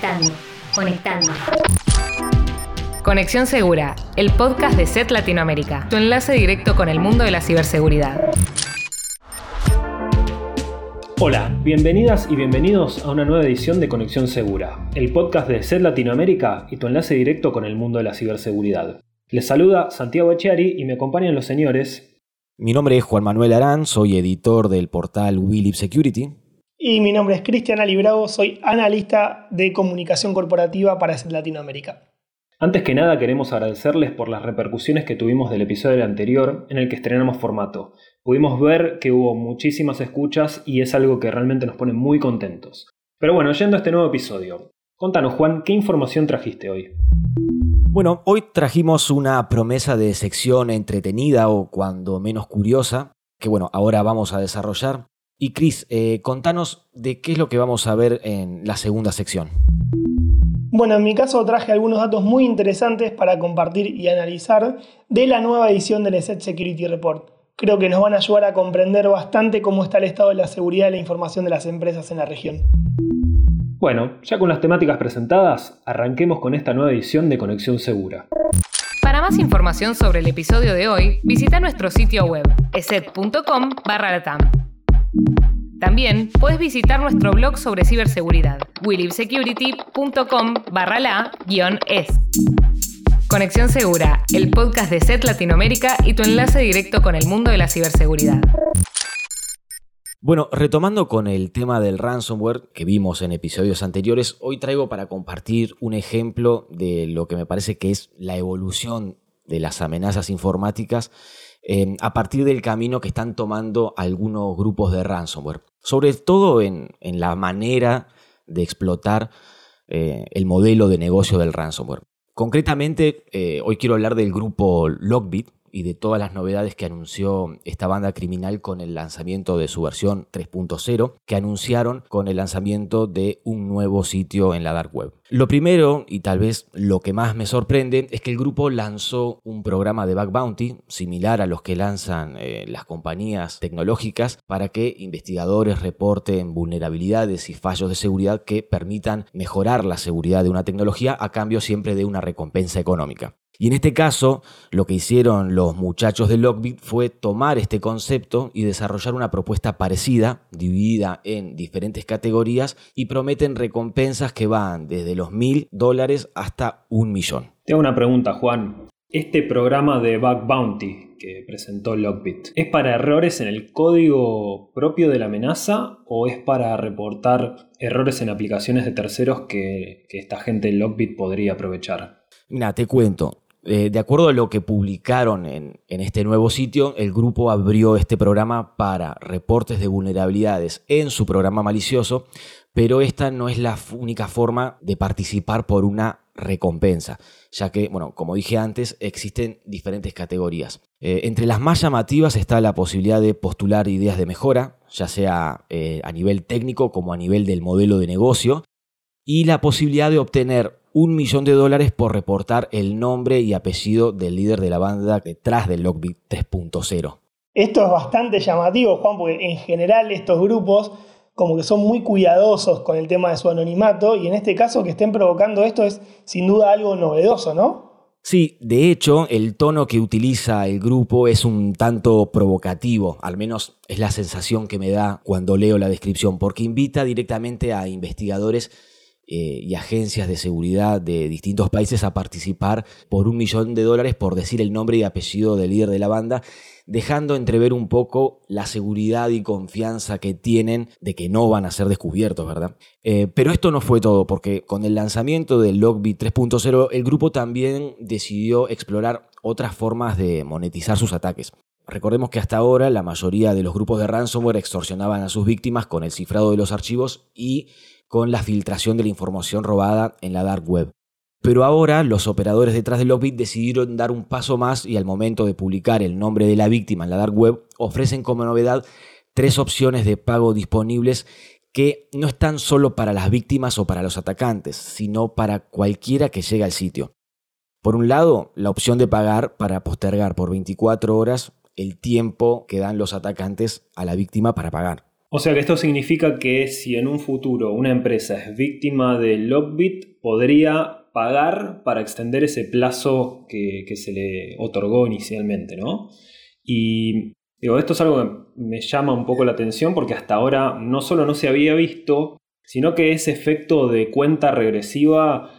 Conectando, conectando. Conexión Segura, el podcast de SET Latinoamérica, tu enlace directo con el mundo de la ciberseguridad. Hola, bienvenidas y bienvenidos a una nueva edición de Conexión Segura, el podcast de SET Latinoamérica y tu enlace directo con el mundo de la ciberseguridad. Les saluda Santiago Echiari y me acompañan los señores. Mi nombre es Juan Manuel Arán, soy editor del portal Willip Security. Y mi nombre es Cristian Ali Bravo, soy analista de comunicación corporativa para Latinoamérica. Antes que nada queremos agradecerles por las repercusiones que tuvimos del episodio anterior en el que estrenamos formato. Pudimos ver que hubo muchísimas escuchas y es algo que realmente nos pone muy contentos. Pero bueno, yendo a este nuevo episodio. Contanos Juan, ¿qué información trajiste hoy? Bueno, hoy trajimos una promesa de sección entretenida o cuando menos curiosa, que bueno, ahora vamos a desarrollar. Y Chris, eh, contanos de qué es lo que vamos a ver en la segunda sección. Bueno, en mi caso traje algunos datos muy interesantes para compartir y analizar de la nueva edición del ESET Security Report. Creo que nos van a ayudar a comprender bastante cómo está el estado de la seguridad y la información de las empresas en la región. Bueno, ya con las temáticas presentadas, arranquemos con esta nueva edición de Conexión Segura. Para más información sobre el episodio de hoy, visita nuestro sitio web eset.com latam. También puedes visitar nuestro blog sobre ciberseguridad, willibsecurity.com barra la es. Conexión Segura, el podcast de SET Latinoamérica y tu enlace directo con el mundo de la ciberseguridad. Bueno, retomando con el tema del ransomware que vimos en episodios anteriores, hoy traigo para compartir un ejemplo de lo que me parece que es la evolución de las amenazas informáticas eh, a partir del camino que están tomando algunos grupos de ransomware sobre todo en, la manera de explotar eh, el modelo de negocio del ransomware. Concretamente, eh, hoy quiero hablar del grupo Lockbit, y de todas las novedades que anunció esta banda criminal con el lanzamiento de su versión 3.0, que anunciaron con el lanzamiento de un nuevo sitio en la dark web. Lo primero, y tal vez lo que más me sorprende, es que el grupo lanzó un programa de bug bounty similar a los que lanzan eh, las compañías tecnológicas para que investigadores reporten vulnerabilidades y fallos de seguridad que permitan mejorar la seguridad de una tecnología a cambio siempre de una recompensa económica. Y en este caso, lo que hicieron los muchachos de Lockbit fue tomar este concepto y desarrollar una propuesta parecida, dividida en diferentes categorías, y prometen recompensas que van desde los mil dólares hasta un millón. Tengo una pregunta, Juan. Este programa de Bug Bounty que presentó Lockbit, ¿es para errores en el código propio de la amenaza o es para reportar errores en aplicaciones de terceros que, que esta gente de Lockbit podría aprovechar? Mira, te cuento. Eh, de acuerdo a lo que publicaron en, este nuevo sitio, el grupo abrió este programa para reportes de vulnerabilidades en su programa malicioso, pero esta no es la única forma de participar por una recompensa, ya que, bueno, como dije antes, existen diferentes categorías. Eh, entre las más llamativas está la posibilidad de postular ideas de mejora, ya sea eh, a nivel técnico como a nivel del modelo de negocio, y la posibilidad de obtener un millón de dólares por reportar el nombre y apellido del líder de la banda detrás del Lockbit 3.0. Esto es bastante llamativo, Juan, porque en general estos grupos como que son muy cuidadosos con el tema de su anonimato y en este caso que estén provocando esto es sin duda algo novedoso, ¿no? Sí, de hecho, el tono que utiliza el grupo es un tanto provocativo, al menos es la sensación que me da cuando leo la descripción, porque invita directamente a investigadores eh, y agencias de seguridad de distintos países a participar por un millón de dólares por decir el nombre y apellido del líder de la banda, dejando entrever un poco la seguridad y confianza que tienen de que no van a ser descubiertos, ¿verdad? Eh, pero esto no fue todo, porque con el lanzamiento del Logbit 3.0, el grupo también decidió explorar otras formas de monetizar sus ataques. Recordemos que hasta ahora la mayoría de los grupos de ransomware extorsionaban a sus víctimas con el cifrado de los archivos y con la filtración de la información robada en la dark web. Pero ahora los operadores detrás de Lockbit decidieron dar un paso más y al momento de publicar el nombre de la víctima en la dark web ofrecen como novedad tres opciones de pago disponibles que no están solo para las víctimas o para los atacantes, sino para cualquiera que llegue al sitio. Por un lado, la opción de pagar para postergar por 24 horas el tiempo que dan los atacantes a la víctima para pagar. O sea que esto significa que si en un futuro una empresa es víctima de Lockbit, podría pagar para extender ese plazo que, se le otorgó inicialmente, ¿no? Y digo, esto es algo que me llama un poco la atención porque hasta ahora no solo no se había visto, sino que ese efecto de cuenta regresiva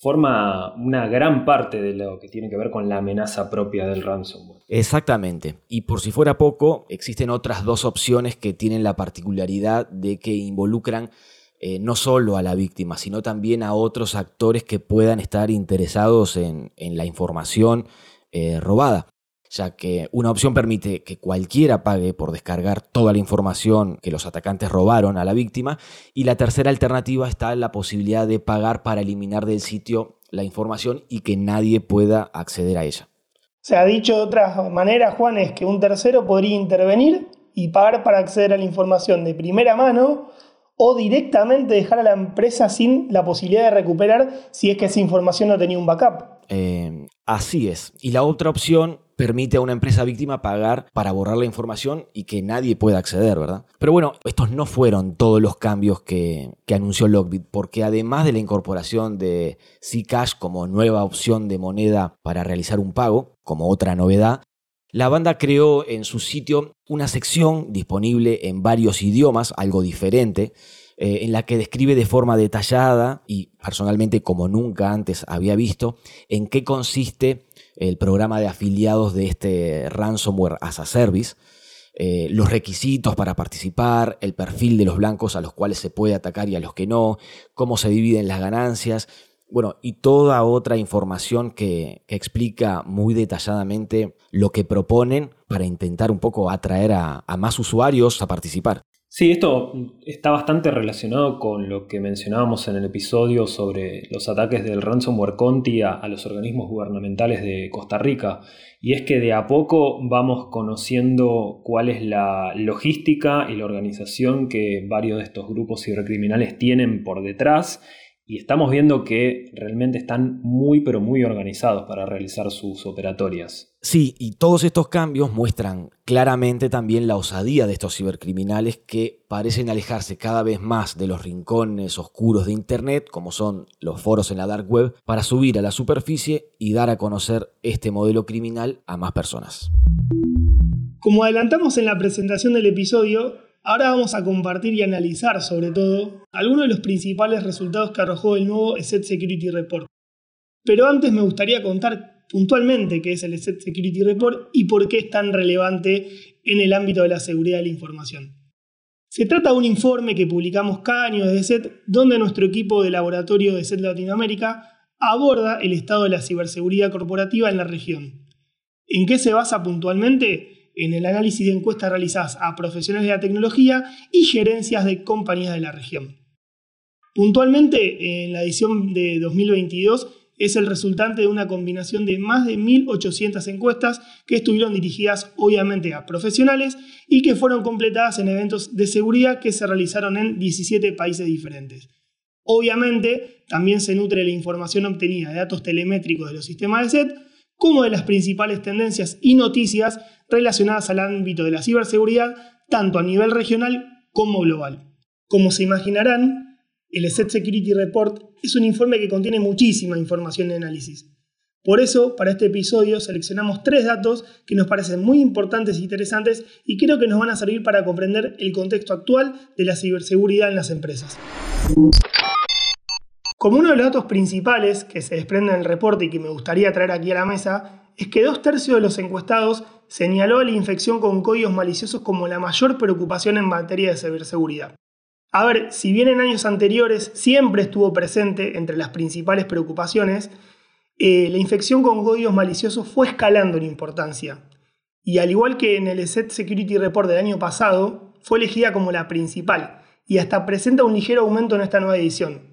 forma una gran parte de lo que tiene que ver con la amenaza propia del ransomware. Exactamente. Y por si fuera poco, existen otras dos opciones que tienen la particularidad de que involucran eh, no solo a la víctima, sino también a otros actores que puedan estar interesados en, la información eh, robada ya que una opción permite que cualquiera pague por descargar toda la información que los atacantes robaron a la víctima y la tercera alternativa está la posibilidad de pagar para eliminar del sitio la información y que nadie pueda acceder a ella. Se ha dicho de otra manera, Juan, es que un tercero podría intervenir y pagar para acceder a la información de primera mano o directamente dejar a la empresa sin la posibilidad de recuperar si es que esa información no tenía un backup. Eh, así es. Y la otra opción permite a una empresa víctima pagar para borrar la información y que nadie pueda acceder, ¿verdad? Pero bueno, estos no fueron todos los cambios que, anunció Lockbit, porque además de la incorporación de Zcash como nueva opción de moneda para realizar un pago, como otra novedad, la banda creó en su sitio una sección disponible en varios idiomas, algo diferente, eh, en la que describe de forma detallada y personalmente como nunca antes había visto en qué consiste el programa de afiliados de este ransomware as a service, eh, los requisitos para participar, el perfil de los blancos a los cuales se puede atacar y a los que no, cómo se dividen las ganancias, bueno, y toda otra información que, explica muy detalladamente lo que proponen para intentar un poco atraer a más usuarios a participar. Sí, esto está bastante relacionado con lo que mencionábamos en el episodio sobre los ataques del ransomware Conti a, los organismos gubernamentales de Costa Rica. Y es que de a poco vamos conociendo cuál es la logística y la organización que varios de estos grupos cibercriminales tienen por detrás y estamos viendo que realmente están muy pero muy organizados para realizar sus operatorias. Sí, y todos estos cambios muestran claramente también la osadía de estos cibercriminales que parecen alejarse cada vez más de los rincones oscuros de Internet, como son los foros en la dark web, para subir a la superficie y dar a conocer este modelo criminal a más personas. Como adelantamos en la presentación del episodio, Ahora vamos a compartir y analizar sobre todo algunos de los principales resultados que arrojó el nuevo ESET Security Report. Pero antes me gustaría contar puntualmente qué es el ESET Security Report y por qué es tan relevante en el ámbito de la seguridad de la información. Se trata de un informe que publicamos cada año desde ESET, donde nuestro equipo de laboratorio de ESET Latinoamérica aborda el estado de la ciberseguridad corporativa en la región. ¿En qué se basa puntualmente? En el análisis de encuestas realizadas a profesionales de la tecnología y gerencias de compañías de la región. Puntualmente, en la edición de 2022 es el resultante de una combinación de más de 1.800 encuestas que estuvieron dirigidas obviamente a profesionales y que fueron completadas en eventos de seguridad que se realizaron en 17 países diferentes. Obviamente, también se nutre la información obtenida de datos telemétricos de los sistemas de SET, como de las principales tendencias y noticias relacionadas al ámbito de la ciberseguridad, tanto a nivel regional como global. Como se imaginarán, el ESET Security Report es un informe que contiene muchísima información de análisis. Por eso, para este episodio seleccionamos tres datos que nos parecen muy importantes e interesantes y creo que nos van a servir para comprender el contexto actual de la ciberseguridad en las empresas. Como uno de los datos principales que se desprende en el reporte y que me gustaría traer aquí a la mesa, es que dos tercios de los encuestados señaló la infección con códigos maliciosos como la mayor preocupación en materia de ciberseguridad. A ver, si bien en años anteriores siempre estuvo presente entre las principales preocupaciones, eh, la infección con códigos maliciosos fue escalando en importancia. Y al igual que en el ESET Security Report del año pasado, fue elegida como la principal y hasta presenta un ligero aumento en esta nueva edición.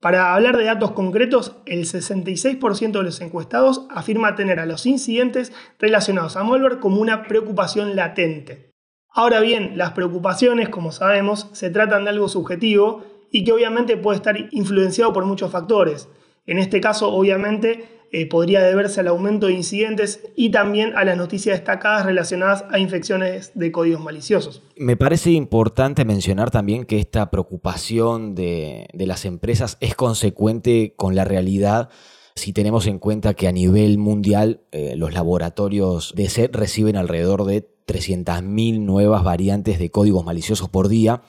Para hablar de datos concretos, el 66% de los encuestados afirma tener a los incidentes relacionados a malware como una preocupación latente. Ahora bien, las preocupaciones, como sabemos, se tratan de algo subjetivo y que obviamente puede estar influenciado por muchos factores. En este caso, obviamente, eh, podría deberse al aumento de incidentes y también a las noticias destacadas relacionadas a infecciones de códigos maliciosos. Me parece importante mencionar también que esta preocupación de, las empresas es consecuente con la realidad si tenemos en cuenta que a nivel mundial eh, los laboratorios de SED reciben alrededor de 300.000 nuevas variantes de códigos maliciosos por día,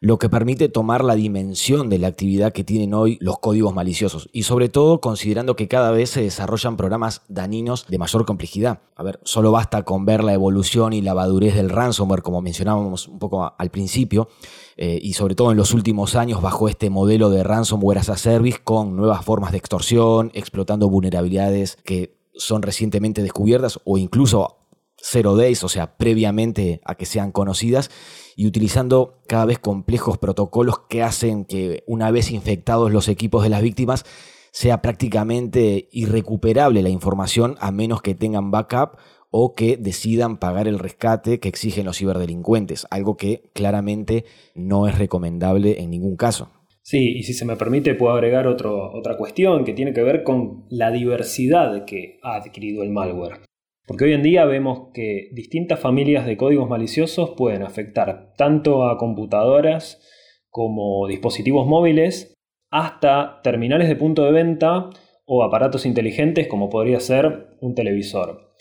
lo que permite tomar la dimensión de la actividad que tienen hoy los códigos maliciosos y sobre todo considerando que cada vez se desarrollan programas dañinos de mayor complejidad. A ver, solo basta con ver la evolución y la madurez del ransomware como mencionábamos un poco al principio eh, y sobre todo en los últimos años bajo este modelo de ransomware as a service con nuevas formas de extorsión, explotando vulnerabilidades que son recientemente descubiertas o incluso zero days, o sea, previamente a que sean conocidas, y utilizando cada vez complejos protocolos que hacen que una vez infectados los equipos de las víctimas, sea prácticamente irrecuperable la información a menos que tengan backup o que decidan pagar el rescate que exigen los ciberdelincuentes, algo que claramente no es recomendable en ningún caso. Sí, y si se me permite puedo agregar otra cuestión que tiene que ver con la diversidad que ha adquirido el malware. Porque hoy en día vemos que distintas familias de códigos maliciosos pueden afectar tanto a computadoras como dispositivos móviles, hasta terminales de punto de venta o aparatos inteligentes como podría ser un televisor.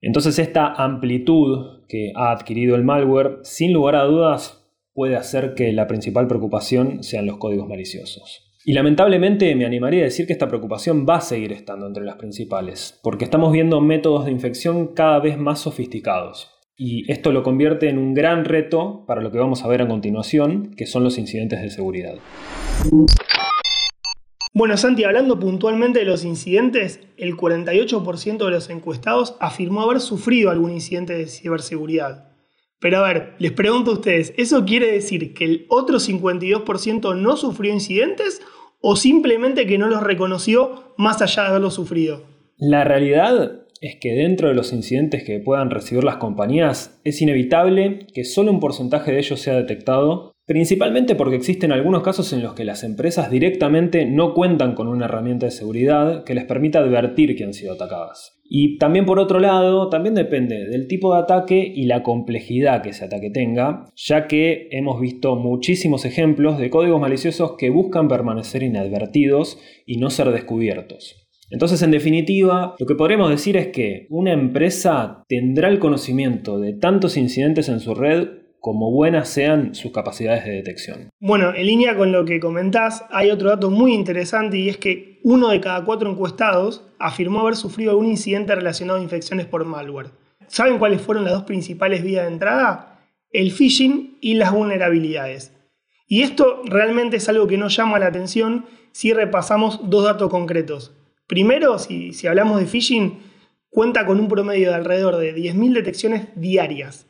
Entonces esta amplitud que ha adquirido el malware, sin lugar a dudas, puede hacer que la principal preocupación sean los códigos maliciosos. Y lamentablemente me animaría a decir que esta preocupación va a seguir estando entre las principales, porque estamos viendo métodos de infección cada vez más sofisticados. Y esto lo convierte en un gran reto para lo que vamos a ver a continuación, que son los incidentes de seguridad. Bueno, Santi, hablando puntualmente de los incidentes, el 48% de los encuestados afirmó haber sufrido algún incidente de ciberseguridad. Pero a ver, les pregunto a ustedes, ¿eso quiere decir que el otro 52% no sufrió incidentes o simplemente que no los reconoció más allá de haberlos sufrido? La realidad es que dentro de los incidentes que puedan recibir las compañías es inevitable que solo un porcentaje de ellos sea detectado Principalmente porque existen algunos casos en los que las empresas directamente no cuentan con una herramienta de seguridad que les permita advertir que han sido atacadas. Y también por otro lado, también depende del tipo de ataque y la complejidad que ese ataque tenga, ya que hemos visto muchísimos ejemplos de códigos maliciosos que buscan permanecer inadvertidos y no ser descubiertos. Entonces, en definitiva, lo que podremos decir es que una empresa tendrá el conocimiento de tantos incidentes en su red como buenas sean sus capacidades de detección. Bueno, en línea con lo que comentás, hay otro dato muy interesante y es que uno de cada cuatro encuestados afirmó haber sufrido algún incidente relacionado a infecciones por malware. ¿Saben cuáles fueron las dos principales vías de entrada? El phishing y las vulnerabilidades. Y esto realmente es algo que no llama la atención si repasamos dos datos concretos. Primero, si, si hablamos de phishing, cuenta con un promedio de alrededor de 10.000 detecciones diarias.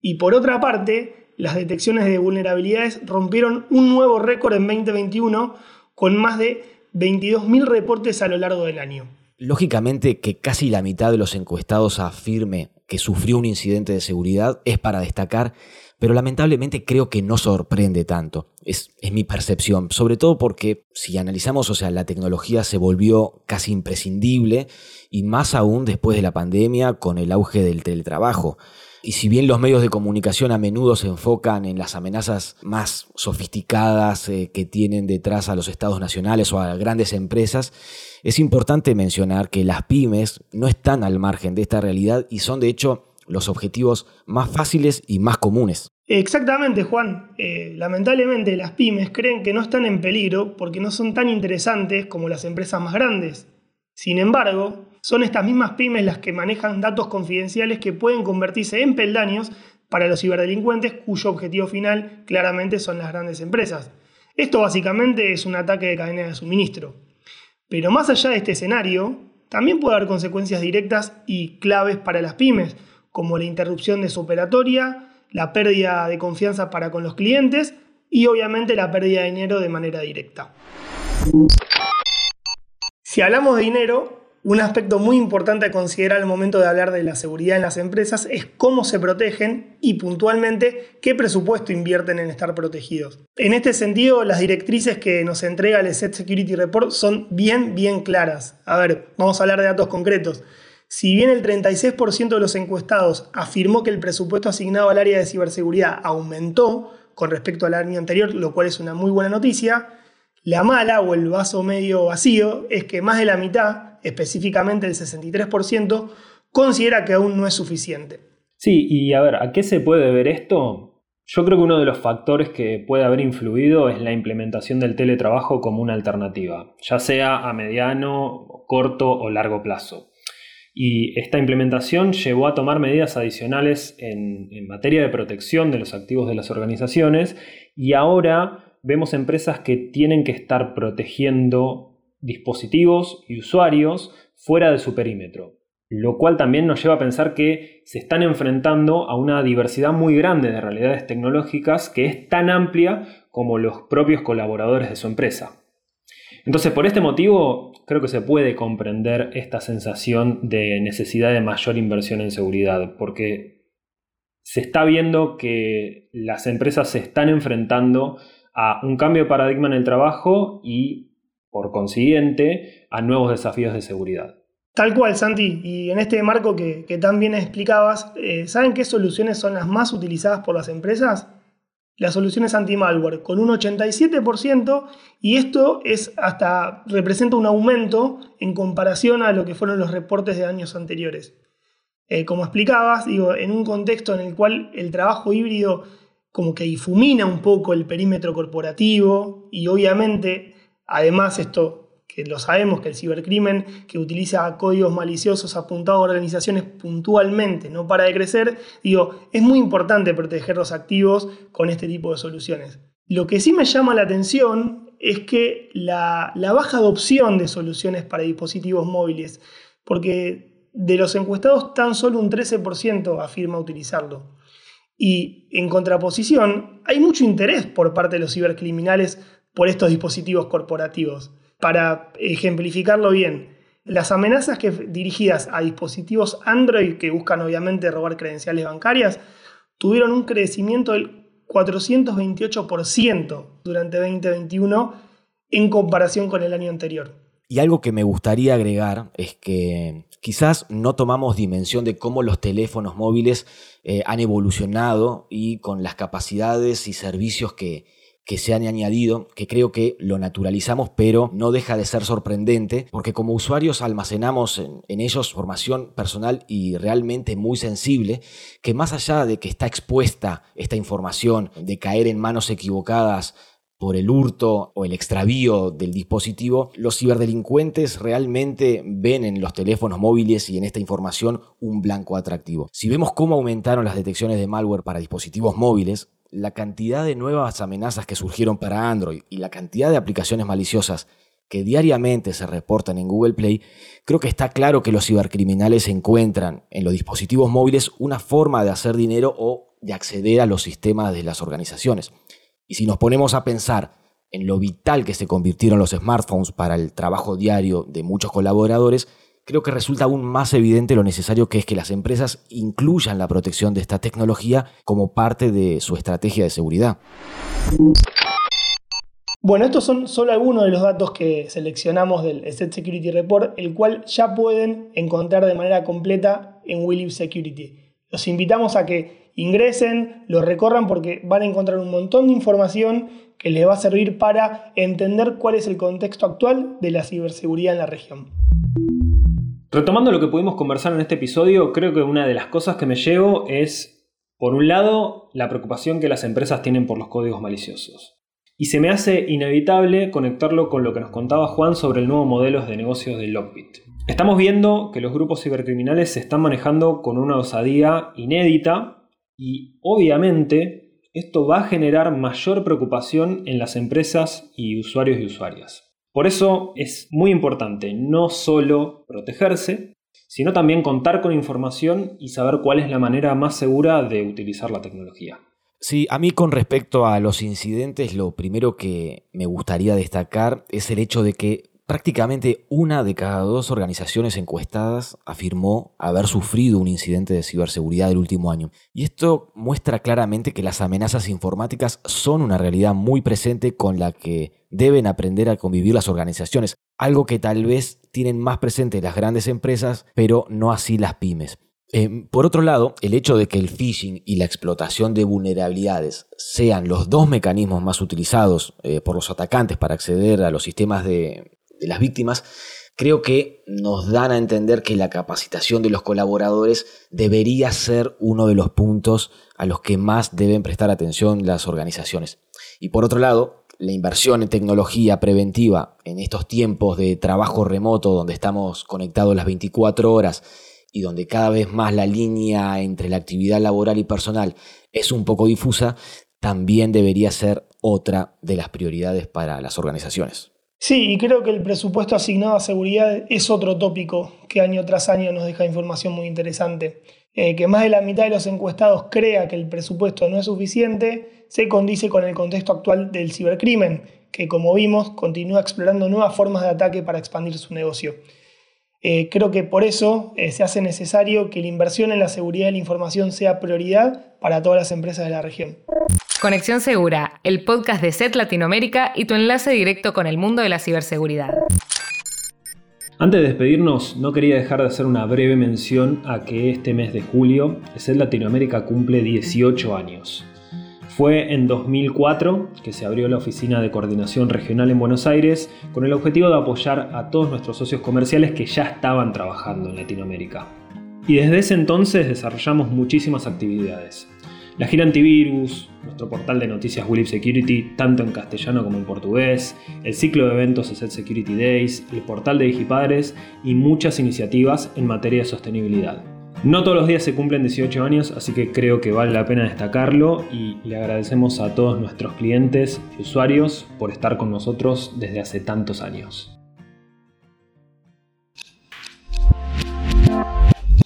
Y por otra parte, las detecciones de vulnerabilidades rompieron un nuevo récord en 2021 con más de 22.000 reportes a lo largo del año. Lógicamente que casi la mitad de los encuestados afirme que sufrió un incidente de seguridad es para destacar, pero lamentablemente creo que no sorprende tanto. Es, es, mi percepción, sobre todo porque si analizamos, o sea, la tecnología se volvió casi imprescindible y más aún después de la pandemia con el auge del teletrabajo. Y si bien los medios de comunicación a menudo se enfocan en las amenazas más sofisticadas eh, que tienen detrás a los estados nacionales o a grandes empresas, es importante mencionar que las pymes no están al margen de esta realidad y son de hecho los objetivos más fáciles y más comunes. Exactamente, Juan. Eh, lamentablemente las pymes creen que no están en peligro porque no son tan interesantes como las empresas más grandes. Sin embargo, son estas mismas pymes las que manejan datos confidenciales que pueden convertirse en peldaños para los ciberdelincuentes cuyo objetivo final claramente son las grandes empresas. Esto básicamente es un ataque de cadena de suministro. Pero más allá de este escenario, también puede haber consecuencias directas y claves para las pymes, como la interrupción de su operatoria, la pérdida de confianza para con los clientes y obviamente la pérdida de dinero de manera directa. Si hablamos de dinero, un aspecto muy importante a considerar al momento de hablar de la seguridad en las empresas es cómo se protegen y puntualmente qué presupuesto invierten en estar protegidos. En este sentido, las directrices que nos entrega el ESET Security Report son bien, bien claras. A ver, vamos a hablar de datos concretos. Si bien el 36% de los encuestados afirmó que el presupuesto asignado al área de ciberseguridad aumentó con respecto al año anterior, lo cual es una muy buena noticia, la mala o el vaso medio vacío es que más de la mitad, específicamente el 63%, considera que aún no es suficiente. Sí, y a ver, ¿a qué se puede ver esto? Yo creo que uno de los factores que puede haber influido es la implementación del teletrabajo como una alternativa, ya sea a mediano, corto o largo plazo. Y esta implementación llevó a tomar medidas adicionales en, materia de protección de los activos de las organizaciones y ahora vemos empresas que tienen que estar protegiendo dispositivos y usuarios fuera de su perímetro, lo cual también nos lleva a pensar que se están enfrentando a una diversidad muy grande de realidades tecnológicas que es tan amplia como los propios colaboradores de su empresa. Entonces, por este motivo, creo que se puede comprender esta sensación de necesidad de mayor inversión en seguridad, porque se está viendo que las empresas se están enfrentando a un cambio de paradigma en el trabajo y, por consiguiente, a nuevos desafíos de seguridad. Tal cual, Santi. Y en este marco que, también explicabas, eh, ¿saben qué soluciones son las más utilizadas por las empresas? Las soluciones anti-malware, con un 87%, y esto es hasta representa un aumento en comparación a lo que fueron los reportes de años anteriores. Eh, como explicabas, digo, en un contexto en el cual el trabajo híbrido como que difumina un poco el perímetro corporativo y obviamente, además esto que lo sabemos, que el cibercrimen que utiliza códigos maliciosos apuntados a organizaciones puntualmente no para de crecer, digo, es muy importante proteger los activos con este tipo de soluciones. Lo que sí me llama la atención es que la, la baja adopción de soluciones para dispositivos móviles, porque de los encuestados tan solo un 13% afirma utilizarlo. Y en contraposición, hay mucho interés por parte de los cibercriminales por estos dispositivos corporativos. Para ejemplificarlo bien, las amenazas que, dirigidas a dispositivos Android que buscan obviamente robar credenciales bancarias tuvieron un crecimiento del 428% durante 2021 en comparación con el año anterior. Y algo que me gustaría agregar es que quizás no tomamos dimensión de cómo los teléfonos móviles eh, han evolucionado y con las capacidades y servicios que, se han añadido, que creo que lo naturalizamos, pero no deja de ser sorprendente, porque como usuarios almacenamos en, en, ellos formación personal y realmente muy sensible, que más allá de que está expuesta esta información, de caer en manos equivocadas, por el hurto o el extravío del dispositivo, los ciberdelincuentes realmente ven en los teléfonos móviles y en esta información un blanco atractivo. Si vemos cómo aumentaron las detecciones de malware para dispositivos móviles, la cantidad de nuevas amenazas que surgieron para Android y la cantidad de aplicaciones maliciosas que diariamente se reportan en Google Play, creo que está claro que los cibercriminales encuentran en los dispositivos móviles una forma de hacer dinero o de acceder a los sistemas de las organizaciones. Y si nos ponemos a pensar en lo vital que se convirtieron los smartphones para el trabajo diario de muchos colaboradores, creo que resulta aún más evidente lo necesario que es que las empresas incluyan la protección de esta tecnología como parte de su estrategia de seguridad. Bueno, estos son solo algunos de los datos que seleccionamos del Asset Security Report, el cual ya pueden encontrar de manera completa en William Security. Los invitamos a que ingresen, lo recorran porque van a encontrar un montón de información que les va a servir para entender cuál es el contexto actual de la ciberseguridad en la región. Retomando lo que pudimos conversar en este episodio, creo que una de las cosas que me llevo es, por un lado, la preocupación que las empresas tienen por los códigos maliciosos. Y se me hace inevitable conectarlo con lo que nos contaba Juan sobre el nuevo modelo de negocios de Lockbit. Estamos viendo que los grupos cibercriminales se están manejando con una osadía inédita y obviamente esto va a generar mayor preocupación en las empresas y usuarios y usuarias. Por eso es muy importante no solo protegerse, sino también contar con información y saber cuál es la manera más segura de utilizar la tecnología. Sí, a mí con respecto a los incidentes, lo primero que me gustaría destacar es el hecho de que Prácticamente una de cada dos organizaciones encuestadas afirmó haber sufrido un incidente de ciberseguridad el último año. Y esto muestra claramente que las amenazas informáticas son una realidad muy presente con la que deben aprender a convivir las organizaciones, algo que tal vez tienen más presente las grandes empresas, pero no así las pymes. Eh, por otro lado, el hecho de que el phishing y la explotación de vulnerabilidades sean los dos mecanismos más utilizados eh, por los atacantes para acceder a los sistemas de, de las víctimas, creo que nos dan a entender que la capacitación de los colaboradores debería ser uno de los puntos a los que más deben prestar atención las organizaciones. Y por otro lado, la inversión en tecnología preventiva en estos tiempos de trabajo remoto donde estamos conectados las 24 horas y donde cada vez más la línea entre la actividad laboral y personal es un poco difusa, también debería ser otra de las prioridades para las organizaciones. Sí, y creo que el presupuesto asignado a seguridad es otro tópico que año tras año nos deja información muy interesante. Eh, que más de la mitad de los encuestados crea que el presupuesto no es suficiente, se condice con el contexto actual del cibercrimen, que como vimos continúa explorando nuevas formas de ataque para expandir su negocio. Eh, creo que por eso eh, se hace necesario que la inversión en la seguridad de la información sea prioridad para todas las empresas de la región. Conexión Segura, el podcast de SET Latinoamérica y tu enlace directo con el mundo de la ciberseguridad. Antes de despedirnos, no quería dejar de hacer una breve mención a que este mes de julio SET Latinoamérica cumple 18 años. Fue en 2004 que se abrió la Oficina de Coordinación Regional en Buenos Aires con el objetivo de apoyar a todos nuestros socios comerciales que ya estaban trabajando en Latinoamérica. Y desde ese entonces desarrollamos muchísimas actividades. La gira antivirus, nuestro portal de noticias Willip Security, tanto en castellano como en portugués, el ciclo de eventos ESET Security Days, el portal de Digipadres y muchas iniciativas en materia de sostenibilidad. No todos los días se cumplen 18 años, así que creo que vale la pena destacarlo y le agradecemos a todos nuestros clientes y usuarios por estar con nosotros desde hace tantos años.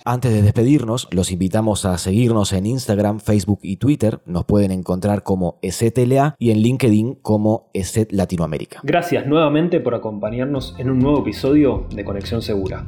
Antes de despedirnos, los invitamos a seguirnos en Instagram, Facebook y Twitter. Nos pueden encontrar como ESETLA y en LinkedIn como ESET Latinoamérica. Gracias nuevamente por acompañarnos en un nuevo episodio de Conexión Segura.